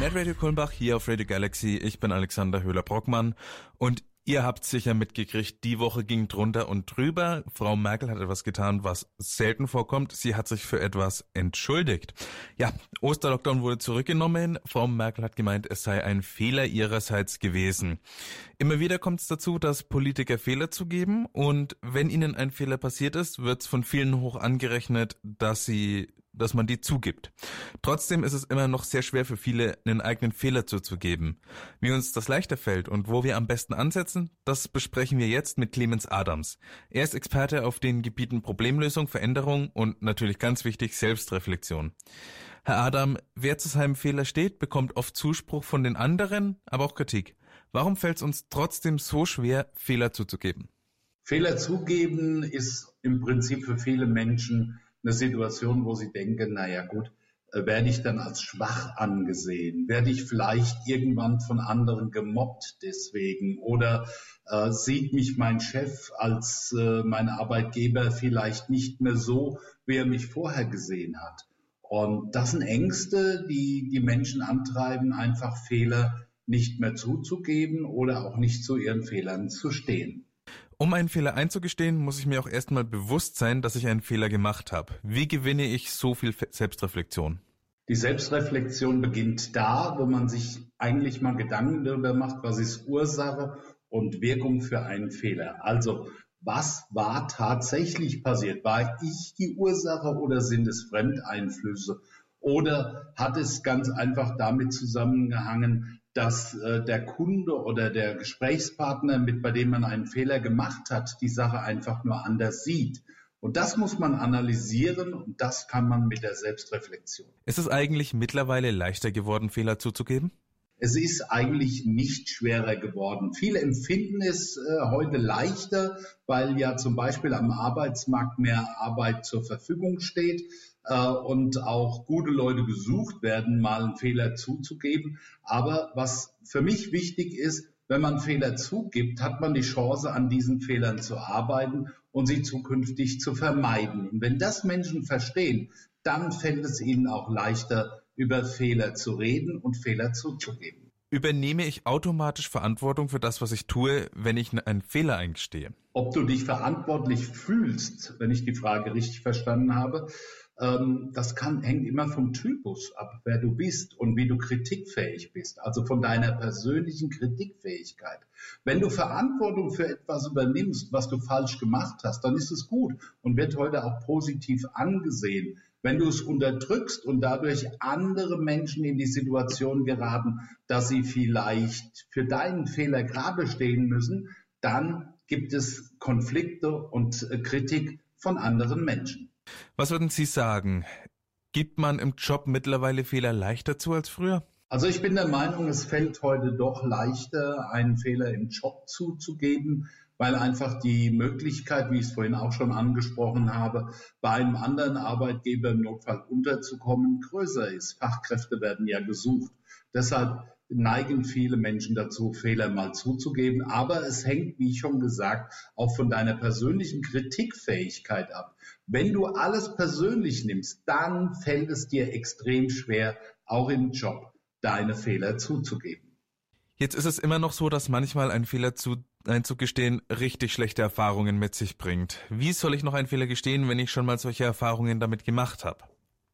Net Radio Kulmbach hier auf Radio Galaxy. Ich bin Alexander Höhler-Brockmann und Ihr habt sicher mitgekriegt, die Woche ging drunter und drüber. Frau Merkel hat etwas getan, was selten vorkommt. Sie hat sich für etwas entschuldigt. Ja, Osterlockdown wurde zurückgenommen. Frau Merkel hat gemeint, es sei ein Fehler ihrerseits gewesen. Immer wieder kommt es dazu, dass Politiker Fehler zugeben und wenn ihnen ein Fehler passiert ist, wird es von vielen hoch angerechnet, dass sie dass man die zugibt. Trotzdem ist es immer noch sehr schwer für viele, einen eigenen Fehler zuzugeben. Wie uns das leichter fällt und wo wir am besten ansetzen, das besprechen wir jetzt mit Clemens Adams. Er ist Experte auf den Gebieten Problemlösung, Veränderung und natürlich ganz wichtig Selbstreflexion. Herr Adam, wer zu seinem Fehler steht, bekommt oft Zuspruch von den anderen, aber auch Kritik. Warum fällt es uns trotzdem so schwer, Fehler zuzugeben? Fehler zugeben ist im Prinzip für viele Menschen eine Situation, wo sie denken, naja gut, äh, werde ich dann als schwach angesehen? Werde ich vielleicht irgendwann von anderen gemobbt deswegen? Oder äh, sieht mich mein Chef als äh, mein Arbeitgeber vielleicht nicht mehr so, wie er mich vorher gesehen hat? Und das sind Ängste, die die Menschen antreiben, einfach Fehler nicht mehr zuzugeben oder auch nicht zu ihren Fehlern zu stehen. Um einen Fehler einzugestehen, muss ich mir auch erstmal bewusst sein, dass ich einen Fehler gemacht habe. Wie gewinne ich so viel Selbstreflexion? Die Selbstreflexion beginnt da, wo man sich eigentlich mal Gedanken darüber macht, was ist Ursache und Wirkung für einen Fehler. Also, was war tatsächlich passiert? War ich die Ursache oder sind es Fremdeinflüsse? Oder hat es ganz einfach damit zusammengehangen, dass äh, der Kunde oder der Gesprächspartner, mit bei dem man einen Fehler gemacht hat, die Sache einfach nur anders sieht. Und das muss man analysieren und das kann man mit der Selbstreflexion. Ist es eigentlich mittlerweile leichter geworden, Fehler zuzugeben? Es ist eigentlich nicht schwerer geworden. Viele empfinden es äh, heute leichter, weil ja zum Beispiel am Arbeitsmarkt mehr Arbeit zur Verfügung steht äh, und auch gute Leute gesucht werden, mal einen Fehler zuzugeben. Aber was für mich wichtig ist, wenn man Fehler zugibt, hat man die Chance, an diesen Fehlern zu arbeiten und sie zukünftig zu vermeiden. Und wenn das Menschen verstehen, dann fällt es ihnen auch leichter, über Fehler zu reden und Fehler zuzugeben. Übernehme ich automatisch Verantwortung für das, was ich tue, wenn ich einen Fehler eingestehe? Ob du dich verantwortlich fühlst, wenn ich die Frage richtig verstanden habe, ähm, das kann, hängt immer vom Typus ab, wer du bist und wie du kritikfähig bist, also von deiner persönlichen Kritikfähigkeit. Wenn du Verantwortung für etwas übernimmst, was du falsch gemacht hast, dann ist es gut und wird heute auch positiv angesehen. Wenn du es unterdrückst und dadurch andere Menschen in die Situation geraten, dass sie vielleicht für deinen Fehler gerade stehen müssen, dann gibt es Konflikte und äh, Kritik von anderen Menschen. Was würden Sie sagen? Gibt man im Job mittlerweile Fehler leichter zu als früher? Also ich bin der Meinung, es fällt heute doch leichter, einen Fehler im Job zuzugeben, weil einfach die Möglichkeit, wie ich es vorhin auch schon angesprochen habe, bei einem anderen Arbeitgeber im Notfall unterzukommen, größer ist. Fachkräfte werden ja gesucht. Deshalb neigen viele Menschen dazu, Fehler mal zuzugeben. Aber es hängt, wie schon gesagt, auch von deiner persönlichen Kritikfähigkeit ab. Wenn du alles persönlich nimmst, dann fällt es dir extrem schwer, auch im Job deine Fehler zuzugeben. Jetzt ist es immer noch so, dass manchmal ein Fehler zu, einzugestehen richtig schlechte Erfahrungen mit sich bringt. Wie soll ich noch einen Fehler gestehen, wenn ich schon mal solche Erfahrungen damit gemacht habe?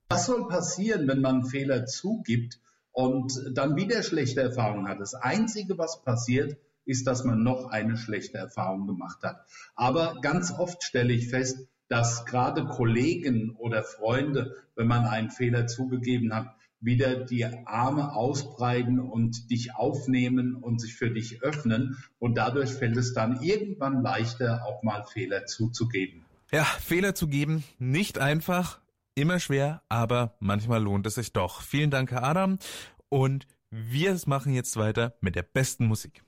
Was soll passieren, wenn man Fehler zugibt und dann wieder schlechte Erfahrungen hat. Das Einzige, was passiert, ist, dass man noch eine schlechte Erfahrung gemacht hat. Aber ganz oft stelle ich fest, dass gerade Kollegen oder Freunde, wenn man einen Fehler zugegeben hat, wieder die Arme ausbreiten und dich aufnehmen und sich für dich öffnen. Und dadurch fällt es dann irgendwann leichter, auch mal Fehler zuzugeben. Ja, Fehler zu geben, nicht einfach, Immer schwer, aber manchmal lohnt es sich doch. Vielen Dank, Herr Adam. Und wir machen jetzt weiter mit der besten Musik.